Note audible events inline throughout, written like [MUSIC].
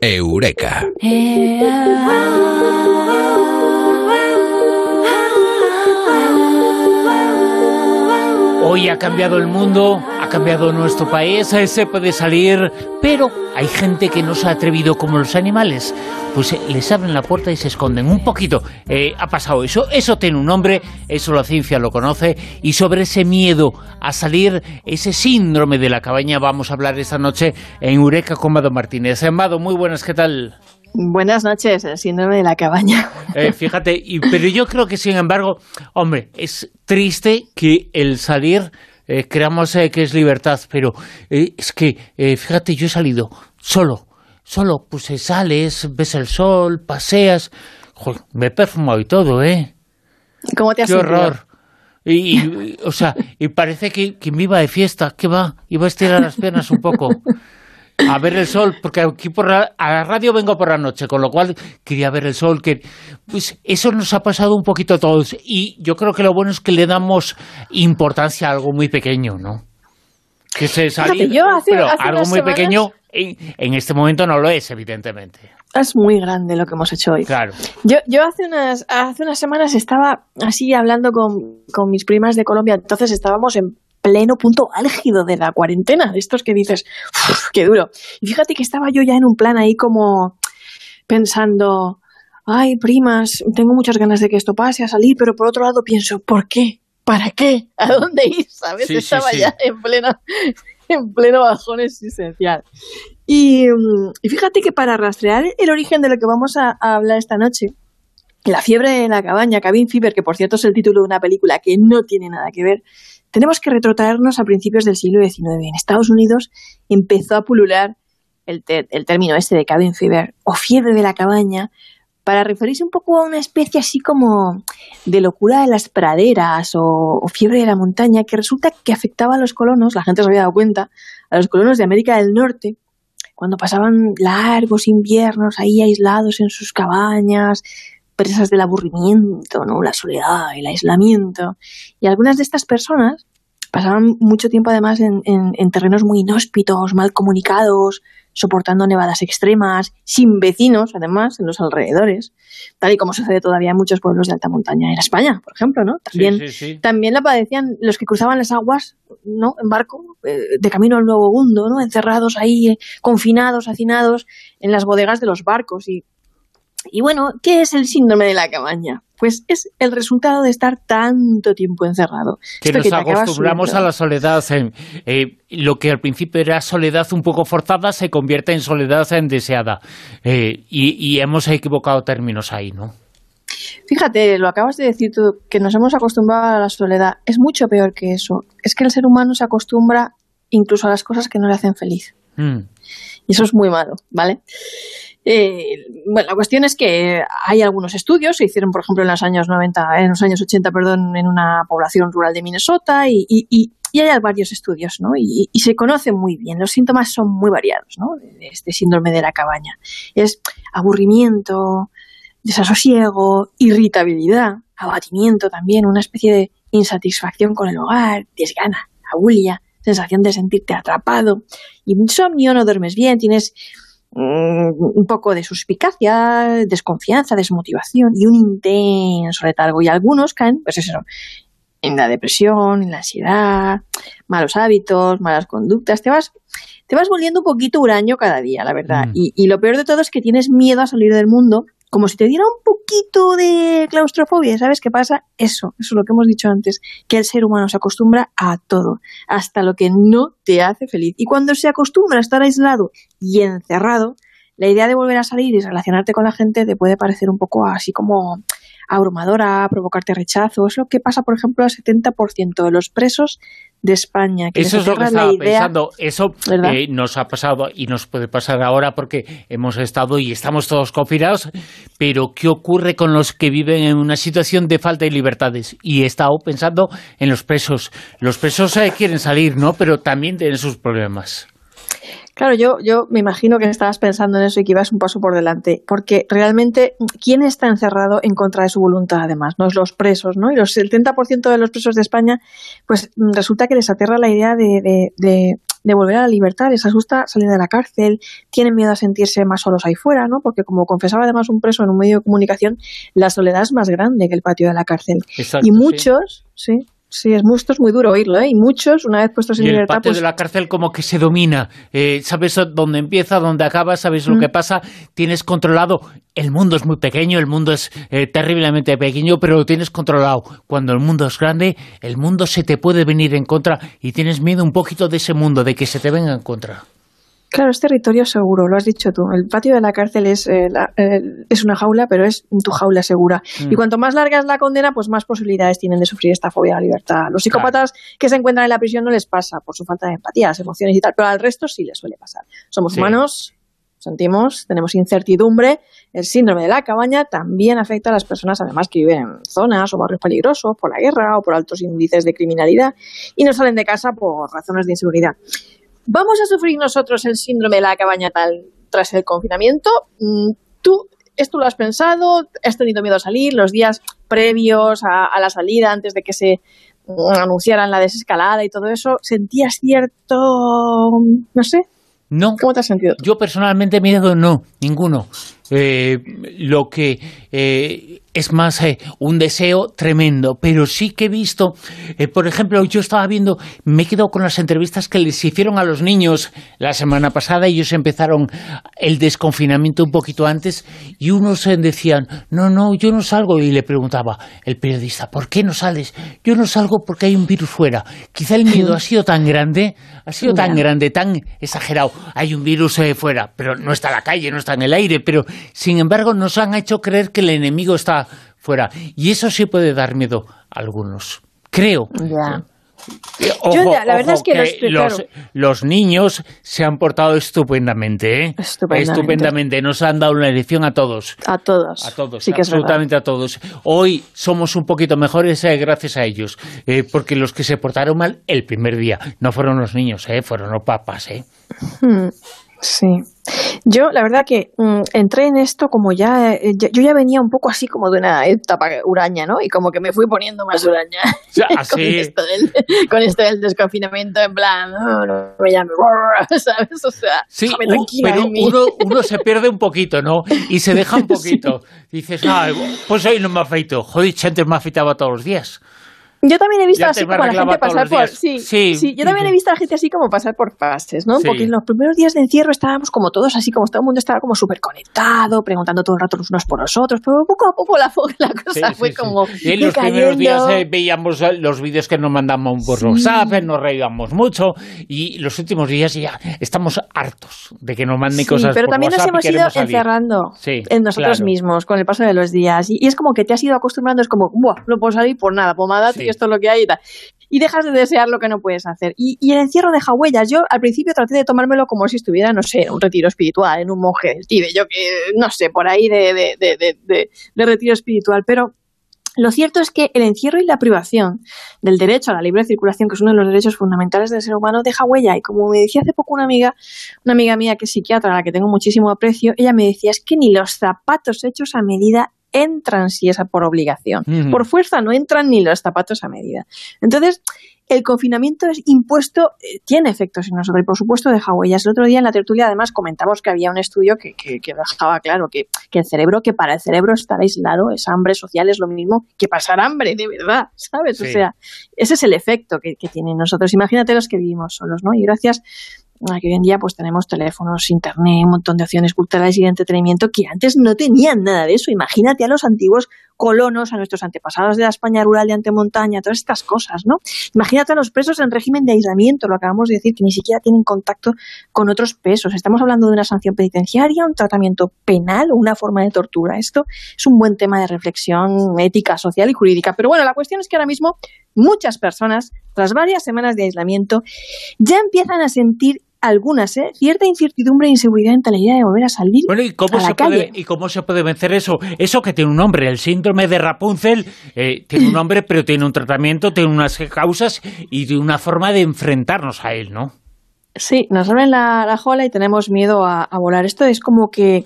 Eureka. Hoy ha cambiado el mundo, cambiado nuestro país, eh, se puede salir, pero hay gente que no se ha atrevido como los animales. Pues eh, les abren la puerta y se esconden un poquito. Eh, ha pasado eso, eso tiene un nombre, eso la ciencia lo conoce, y sobre ese miedo a salir, ese síndrome de la cabaña, vamos a hablar esta noche en Eureka con Mado Martínez. Mado, muy buenas, ¿qué tal? Buenas noches, el síndrome de la cabaña. Eh, fíjate, y, pero yo creo que sin embargo, hombre, es triste que el salir eh, creamos eh, que es libertad, pero eh, es que, eh, fíjate, yo he salido solo, solo, pues eh, sales, ves el sol, paseas, joder, me he perfumado y todo, ¿eh? ¿Cómo te has ¡Qué sentido? horror! Y, y, o sea, y parece que, que me iba de fiesta, ¿qué va? Iba a estirar las piernas un poco. [LAUGHS] A ver el sol, porque aquí por la, a la radio vengo por la noche, con lo cual quería ver el sol, que pues eso nos ha pasado un poquito a todos y yo creo que lo bueno es que le damos importancia a algo muy pequeño, ¿no? Que se salir, yo hace- pero hace algo muy semanas- pequeño en, en este momento no lo es, evidentemente. Es muy grande lo que hemos hecho hoy. Claro. Yo, yo hace, unas, hace unas semanas estaba así hablando con, con mis primas de Colombia, entonces estábamos en pleno punto álgido de la cuarentena, de estos que dices, "Uf, qué duro. Y fíjate que estaba yo ya en un plan ahí como pensando, ay, primas, tengo muchas ganas de que esto pase a salir, pero por otro lado pienso, ¿por qué? ¿Para qué? ¿A dónde ir? ¿Sabes? Sí, estaba sí. ya en pleno, [LAUGHS] en pleno bajón existencial. Y, mm, y fíjate que para rastrear el origen de lo que vamos a, a hablar esta noche, la fiebre de la cabaña, Cabin Fever, que por cierto es el título de una película que no tiene nada que ver, tenemos que retrotraernos a principios del siglo XIX. En Estados Unidos empezó a pulular el, el término este de Cabin Fever o fiebre de la cabaña para referirse un poco a una especie así como de locura de las praderas o, o fiebre de la montaña que resulta que afectaba a los colonos, la gente se había dado cuenta, a los colonos de América del Norte, cuando pasaban largos inviernos ahí aislados en sus cabañas, presas del aburrimiento, ¿no? la soledad, el aislamiento. Y algunas de estas personas pasaban mucho tiempo además en, en- en terrenos muy inhóspitos, mal comunicados, soportando nevadas extremas, sin vecinos, además, en los alrededores, tal y como sucede todavía en muchos pueblos de alta montaña en España, por ejemplo, ¿no? También, sí, sí, sí. también la padecían los que cruzaban las aguas, ¿no? En barco, eh, de camino al Nuevo Mundo, ¿no? Encerrados ahí, eh, confinados, hacinados en las bodegas de los barcos. Y, y bueno, ¿qué es el síndrome de la cabaña? Pues es el resultado de estar tanto tiempo encerrado. que Esto nos acostumbramos a la soledad. eh, lo que al principio era soledad un poco forzada se convierte en soledad en deseada. Eh, y, y hemos equivocado términos ahí, ¿no? Fíjate, lo acabas de decir tú, que nos hemos acostumbrado a la soledad. Es mucho peor que eso. Es que el ser humano se acostumbra incluso a las cosas que no le hacen feliz. Mm. Y eso es muy malo, ¿vale? Eh, bueno, la cuestión es que hay algunos estudios, se hicieron, por ejemplo, en los años 90, en los años 80, perdón, en una población rural de Minnesota, y, y- y- hay varios estudios, ¿no? Y, se conocen muy bien. Los síntomas son muy variados, ¿no? De este síndrome de la cabaña. Es aburrimiento, desasosiego, irritabilidad, abatimiento también, una especie de insatisfacción con el hogar, desgana, abulia, sensación de sentirte atrapado, insomnio, no duermes bien, tienes un poco de suspicacia, desconfianza, desmotivación y un intenso letargo. Y algunos caen, pues eso, en la depresión, en la ansiedad, malos hábitos, malas conductas. Te vas, te vas volviendo un poquito huraño cada día, la verdad. Mm. Y, y lo peor de todo es que tienes miedo a salir del mundo, como si te diera un poquito de claustrofobia. ¿Sabes qué pasa? Eso, eso es lo que hemos dicho antes, que el ser humano se acostumbra a todo, hasta lo que no te hace feliz. Y cuando se acostumbra a estar aislado y encerrado, la idea de volver a salir y relacionarte con la gente te puede parecer un poco así como abrumadora, provocarte rechazo. Es lo que pasa, por ejemplo, al 70% de los presos de España. Que Eso es lo que estaba idea- pensando. Eso eh, nos ha pasado y nos puede pasar ahora porque hemos estado y estamos todos confinados. Pero ¿qué ocurre con los que viven en una situación de falta de libertades? Y he estado pensando en los presos. Los presos eh, quieren salir, ¿no? Pero también tienen sus problemas. Claro, yo, yo me imagino que estabas pensando en eso y que ibas un paso por delante, porque realmente, ¿quién está encerrado en contra de su voluntad además? No es los presos, ¿no? Y los 70% de los presos de España, pues mm, resulta que les aterra la idea de, de- de de volver a la libertad, les asusta salir de la cárcel, tienen miedo a sentirse más solos ahí fuera, ¿no? Porque como confesaba además un preso en un medio de comunicación, la soledad es más grande que el patio de la cárcel. y muchos, sí Sí, es, muy, es muy duro oírlo, ¿eh? Y muchos, una vez puestos en y libertad... el patio pues... de la cárcel como que se domina. Eh, sabes dónde empieza, dónde acaba, sabes lo que pasa. Tienes controlado. El mundo es muy pequeño, el mundo es eh, terriblemente pequeño, pero lo tienes controlado. Cuando el mundo es grande, el mundo se te puede venir en contra y tienes miedo un poquito de ese mundo, de que se te venga en contra. Claro, es territorio seguro, lo has dicho tú. El patio de la cárcel es, eh, eh, es una jaula, pero es tu jaula segura. Mm. Y cuanto más larga es la condena, pues más posibilidades tienen de sufrir esta fobia a la libertad. Los psicópatas que se encuentran en la prisión no les pasa por su falta de empatía, las emociones y tal, pero al resto sí les suele pasar. Somos humanos, sentimos, tenemos incertidumbre. El síndrome de la cabaña también afecta a las personas, además, que viven en zonas o barrios peligrosos por la guerra o por altos índices de criminalidad y no salen de casa por razones de inseguridad. ¿Vamos a sufrir nosotros el síndrome de la cabaña tal tras el confinamiento? Mm, ¿Tú esto lo has pensado? ¿Has tenido miedo a salir los días previos a, la salida, antes de que se mm, anunciaran la desescalada y todo eso? ¿Sentías cierto, no sé, no. ¿Cómo te has sentido? Yo personalmente miedo no, ninguno. Eh, lo que eh, es más eh, un deseo tremendo, pero sí que he visto, por ejemplo, yo estaba viendo, me he quedado con las entrevistas que les hicieron a los niños la semana pasada, ellos empezaron el desconfinamiento un poquito antes y unos decían, no, no, yo no salgo, y le preguntaba el periodista, ¿por qué no sales? Yo no salgo porque hay un virus fuera. Quizá el miedo [LAUGHS] ha sido tan grande, ha sido tan grande, tan exagerado, hay un virus fuera, pero no está en la calle, no está en el aire, pero sin embargo, nos han hecho creer que el enemigo está fuera. Y eso sí puede dar miedo a algunos. Creo. Yo, la verdad es que, los, niños se han portado estupendamente, ¿eh? estupendamente. Nos han dado una lección a todos. A todos. A todos, absolutamente a todos. Hoy somos un poquito mejores eh, gracias a ellos, eh, porque los que se portaron mal el primer día no fueron los niños, eh, fueron los papas. ¿eh? Hmm. Sí. Yo, la verdad que mm, entré en esto como ya, eh, yo ya venía un poco así como de una etapa uraña, ¿no? Y como que me fui poniendo más uraña [LAUGHS] con, esto del, con, esto del, desconfinamiento, en plan, no, no me llame, [LAUGHS] ¿sabes? O sea, sí, pero uno, uno, se pierde un poquito, ¿no? Y se deja un [LAUGHS] poquito. Dices, ah, pues hoy no me afeito. Joder, antes me afeitaba todos los días. Yo también he visto así como la gente pasar por. Sí, sí, yo también he visto a la gente así como pasar por fases, ¿no? Porque en los primeros días de encierro estábamos como todos así, como todo el mundo estaba como súper conectado, preguntando todo el rato los unos por los otros, pero poco a poco la, [LAUGHS] la cosa fue como. Y en los primeros días eh, veíamos eh, los vídeos que nos mandamos por WhatsApp, eh, nos reíamos mucho, y los últimos días ya estamos hartos de que nos manden cosas pero también nos hemos ido encerrando en nosotros mismos con el paso de los días. Y, es como que te has ido acostumbrando, es como, Buah, no puedo salir por nada, pomada, tío, esto es lo que hay y. Y dejas de desear lo que no puedes hacer. Y, el encierro deja huellas. Yo al principio traté de tomármelo como si estuviera, no sé, un retiro espiritual, en un monje del yo que, no sé, por ahí de, de, de, de retiro espiritual. Pero lo cierto es que el encierro y la privación del derecho a la libre circulación, que es uno de los derechos fundamentales del ser humano, deja huella. Y como me decía hace poco una amiga, una amiga mía que es psiquiatra, a la que tengo muchísimo aprecio, ella me decía, es que ni los zapatos hechos a medida entran si es por obligación. Por fuerza no entran ni los zapatos a medida. Entonces, el confinamiento es impuesto, eh, tiene efectos en nosotros y por supuesto deja huellas. El otro día en la tertulia además comentamos que había un estudio que, dejaba claro que, el cerebro, que para el cerebro estar aislado es hambre social, es lo mismo que pasar hambre, de verdad, [LAUGHS] ¿sabes? O sea, ese es el efecto que, que tienen nosotros. Imagínate los que vivimos solos, ¿no? Y gracias que hoy en día pues tenemos teléfonos, internet, un montón de opciones culturales y de entretenimiento que antes no tenían nada de eso. Imagínate a los antiguos colonos, a nuestros antepasados de la España rural de antemontaña, todas estas cosas, ¿no? Imagínate a los presos en régimen de aislamiento, lo acabamos de decir, que ni siquiera tienen contacto con otros presos. Estamos hablando de una sanción penitenciaria, un tratamiento penal una forma de tortura. Esto es un buen tema de reflexión ética, social y jurídica. Pero bueno, la cuestión es que ahora mismo muchas personas, tras varias semanas de aislamiento, ya empiezan a sentir algunas, ¿eh? cierta incertidumbre e inseguridad en la idea de volver a salir bueno, ¿y cómo se Puede, ¿Y cómo se puede vencer eso? Eso que tiene un nombre, el síndrome de Rapunzel, eh, tiene un [CLEARS THROAT] nombre, pero tiene un tratamiento, tiene unas causas y tiene una forma de enfrentarnos a él, ¿no? Sí, nos abren la, la jola y tenemos miedo a, volar. Esto es como que...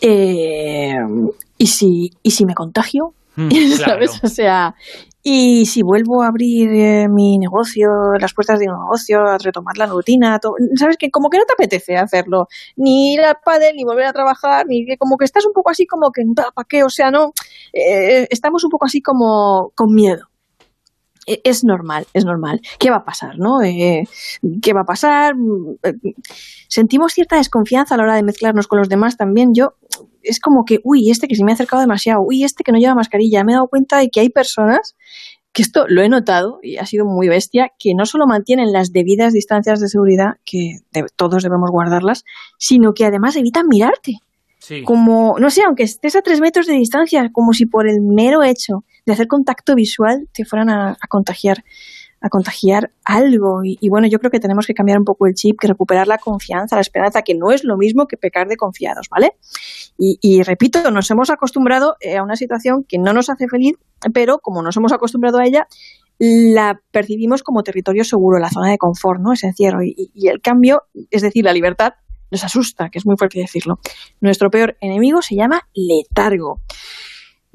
Eh, ¿y, si, ¿Y si me contagio? Mm, [LAUGHS] ¿Sabes? O sea, Y si vuelvo a abrir eh, mi negocio, las puertas de un negocio, a retomar la rutina, sabes que como que no te apetece hacerlo, ni ir al pádel, ni volver a trabajar, ni que como que estás un poco así como que, ¿para qué? O sea, no, eh, estamos un poco así como con miedo. E, es normal, es normal. ¿Qué va a pasar, no? Eh, ¿Qué va a pasar? Sentimos cierta desconfianza a la hora de mezclarnos con los demás también. Yo es como que, uy, este que se me ha acercado demasiado, uy, este que no lleva mascarilla. Me he dado cuenta de que hay personas que esto lo he notado y ha sido muy bestia, que no solo mantienen las debidas distancias de seguridad, que todos debemos guardarlas, sino que además evitan mirarte. Como, no sé, aunque estés a tres metros de distancia, como si por el mero hecho de hacer contacto visual te fueran a contagiar a contagiar algo. Y, bueno, yo creo que tenemos que cambiar un poco el chip, que recuperar la confianza, la esperanza, que no es lo mismo que pecar de confiados, ¿vale? Y, repito, nos hemos acostumbrado eh, a una situación que no nos hace feliz, pero como nos hemos acostumbrado a ella, la percibimos como territorio seguro, la zona de confort, ¿no? Es encierro. Y el cambio, es decir, la libertad, nos asusta, que es muy fuerte decirlo. Nuestro peor enemigo se llama letargo.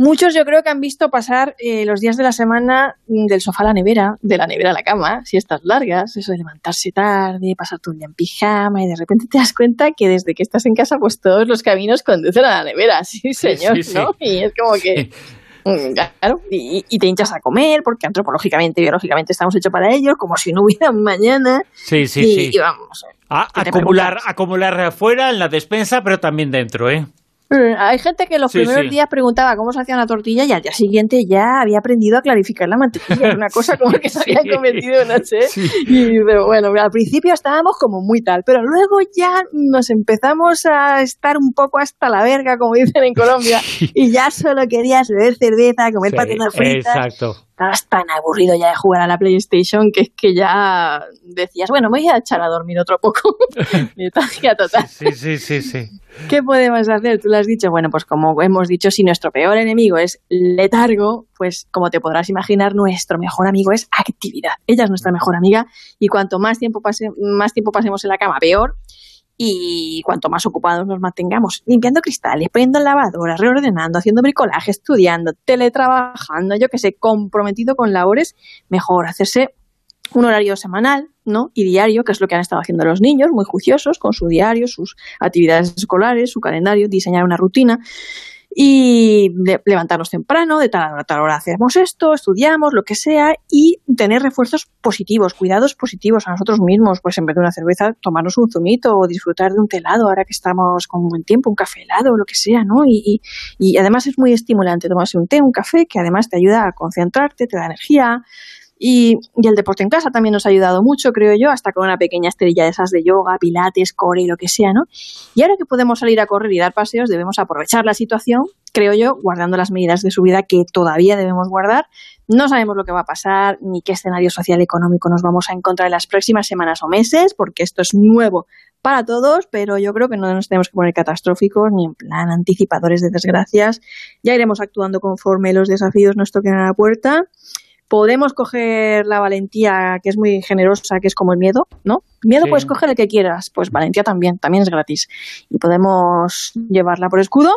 Muchos yo creo que han visto pasar eh, los días de la semana mm, del sofá a la nevera, de la nevera a la cama, si estás largas, eso de levantarse tarde, pasar todo el día en pijama y de repente te das cuenta que desde que estás en casa pues todos los caminos conducen a la nevera, [LAUGHS] sí señor, ¿no? Y es como que... Mm, claro, y, te hinchas a comer porque antropológicamente y biológicamente estamos hechos para ello, como si no hubiera [LAUGHS] mañana. Sí, sí, sí. Y vamos. acumular, acumular afuera en la despensa, pero también dentro, ¿eh? Hay gente que los primeros días preguntaba cómo se hacía una tortilla y al día siguiente ya había aprendido a clarificar la mantequilla. Una cosa como que se habían convertido en noche. Y bueno, al principio estábamos como muy tal, pero luego ya nos empezamos a estar un poco hasta la verga, como dicen en Colombia, y ya solo querías beber cerveza, comer patatas fritas. Exacto estabas tan aburrido ya de jugar a la PlayStation que es que ya decías, bueno, me voy a echar a dormir otro poco. [LAUGHS] [LAUGHS] total. Sí, sí, sí, sí. ¿Qué podemos hacer? Tú lo has dicho. Bueno, pues como hemos dicho, si nuestro peor enemigo es letargo, pues como te podrás imaginar, nuestro mejor amigo es actividad. Ella es nuestra mejor amiga y cuanto más tiempo, pase, más tiempo pasemos en la cama, peor y cuanto más ocupados nos mantengamos, limpiando cristales, poniendo lavadora, reordenando, haciendo bricolaje, estudiando, teletrabajando, yo que sé, comprometido con labores, mejor hacerse un horario semanal, ¿no? Y diario, que es lo que han estado haciendo los niños, muy juiciosos, con su diario, sus actividades escolares, su calendario, diseñar una rutina y levantarnos temprano, de tal hora a tal hora hacemos esto, estudiamos, lo que sea, y tener refuerzos positivos, cuidados positivos a nosotros mismos, pues en vez de una cerveza, tomarnos un zumito o disfrutar de un telado ahora que estamos con buen tiempo, un café helado, lo que sea, ¿no? Y, y además es muy estimulante tomarse un té, un café, que además te ayuda a concentrarte, te da energía, y, el deporte en casa también nos ha ayudado mucho, creo yo, hasta con una pequeña estrella de esas de yoga, pilates, core y lo que sea, ¿no? Y ahora que podemos salir a correr y dar paseos, debemos aprovechar la situación, creo yo, guardando las medidas de subida que todavía debemos guardar. No sabemos lo que va a pasar, ni qué escenario social y económico nos vamos a encontrar en las próximas semanas o meses, porque esto es nuevo para todos, pero yo creo que no nos tenemos que poner catastróficos ni en plan anticipadores de desgracias. Ya iremos actuando conforme los desafíos nos toquen a la puerta podemos coger la valentía, que es muy generosa, que es como el miedo, ¿no? Miedo puedes coger el que quieras, pues valentía también, también es gratis. Y podemos llevarla por escudo.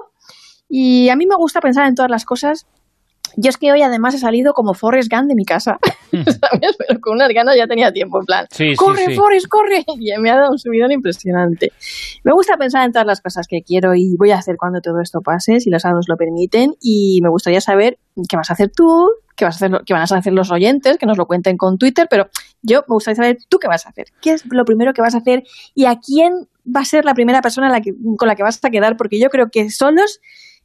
Y a mí me gusta pensar en todas las cosas. Yo es que hoy además he salido como Forrest Gump de mi casa, [LAUGHS] ¿sabes? Pero con unas ganas ya tenía tiempo, en plan, corre, Forrest, corre. [LAUGHS] Y me ha dado un subidón impresionante. Me gusta pensar en todas las cosas que quiero y voy a hacer cuando todo esto pase, si los sábados lo permiten. Y me gustaría saber qué vas a hacer tú, qué, vas a hacer, qué van a hacer los oyentes, que nos lo cuenten con Twitter, pero yo me gustaría saber tú qué vas a hacer. ¿Qué es lo primero que vas a hacer y a quién va a ser la primera persona la que, con la que vas a quedar? Porque yo creo que solos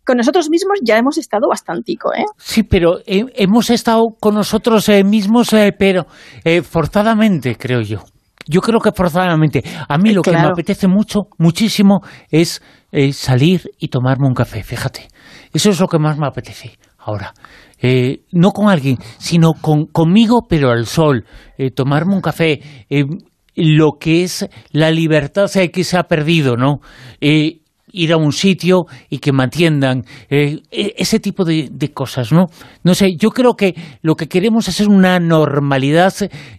con nosotros mismos ya hemos estado bastantico, ¿eh? Sí, pero hemos estado con nosotros eh, mismos, eh, pero eh, forzadamente, creo yo. Yo creo que forzadamente. A mí lo que me apetece mucho, muchísimo, es salir y tomarme un café, fíjate. Eso es lo que más me apetece ahora. Eh, no con alguien, sino con, conmigo, pero al sol, eh, tomarme un café, eh, lo que es la libertad que se ha perdido, ¿no? Ir a un sitio y que me atiendan, e, ese tipo de, de, cosas, ¿no? No sé, yo creo que lo que queremos es una normalidad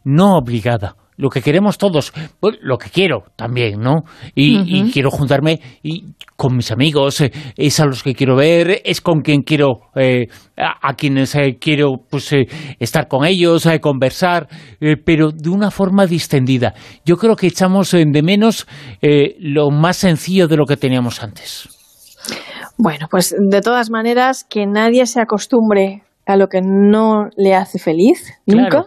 no obligada, lo que queremos todos, pues, lo que quiero también, ¿no? Y, quiero juntarme y con mis amigos, eh, es a los que quiero ver, es con quien quiero, eh, a, quienes eh, quiero pues estar con ellos, conversar, pero de una forma distendida. Yo creo que echamos de menos lo más sencillo de lo que teníamos antes. Bueno, pues de todas maneras, que nadie se acostumbre a lo que no le hace feliz, nunca.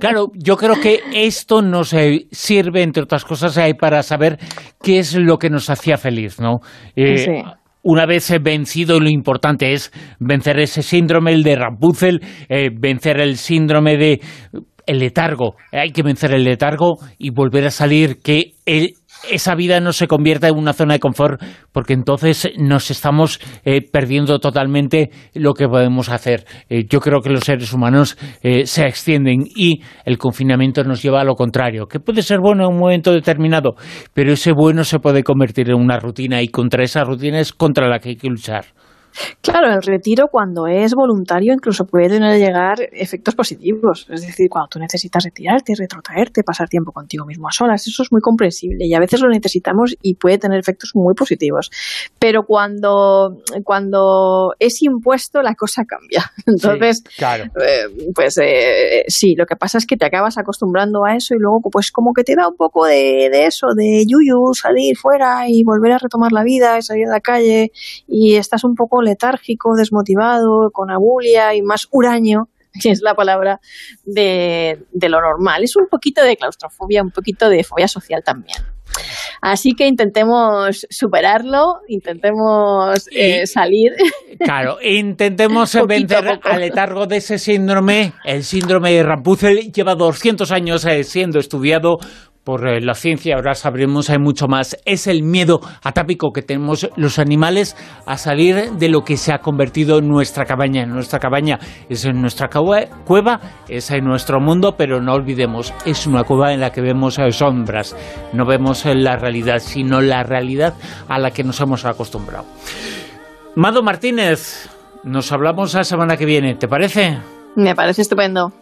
Claro, yo creo que esto nos eh, sirve, entre otras cosas, eh, para saber qué es lo que nos hacía feliz, ¿no? Eh, una vez vencido, lo importante es vencer ese síndrome, el de Rapunzel, vencer el síndrome de el letargo. Hay que vencer el letargo y volver a salir, que el, esa vida no se convierta en una zona de confort, porque entonces nos estamos eh, perdiendo totalmente lo que podemos hacer. Eh, yo creo que los seres humanos eh, se extienden y el confinamiento nos lleva a lo contrario, que puede ser bueno en un momento determinado, pero ese bueno se puede convertir en una rutina y contra esa rutina es contra la que hay que luchar. Claro, el retiro cuando es voluntario incluso puede llegar efectos positivos. Es decir, cuando tú necesitas retirarte, retrotraerte, pasar tiempo contigo mismo a solas, eso es muy comprensible y a veces lo necesitamos y puede tener efectos muy positivos. Pero cuando, cuando es impuesto, la cosa cambia. [LAUGHS] Entonces, eh, pues eh, sí, lo que pasa es que te acabas acostumbrando a eso y luego pues como que te da un poco de, de eso, de yuyu, salir fuera y volver a retomar la vida, salir a la calle y estás un poco letárgico, desmotivado, con abulia y más huraño, [LAUGHS] que es la palabra de, lo normal. Es un poquito de claustrofobia, un poquito de fobia social también. Así que intentemos superarlo, intentemos eh, salir. [LAUGHS] Claro, intentemos vencer al letargo de ese síndrome. El síndrome de Rapunzel lleva 200 años eh, siendo estudiado por eh, la ciencia, ahora sabremos hay mucho más, es el miedo atápico que tenemos los animales a salir de lo que se ha convertido en nuestra cabaña. Nuestra cabaña es en nuestra cueva, es en nuestro mundo, pero no olvidemos, es una cueva en la que vemos sombras, no vemos la realidad, sino la realidad a la que nos hemos acostumbrado. Mado Martínez, nos hablamos la semana que viene, ¿te parece? Me parece estupendo.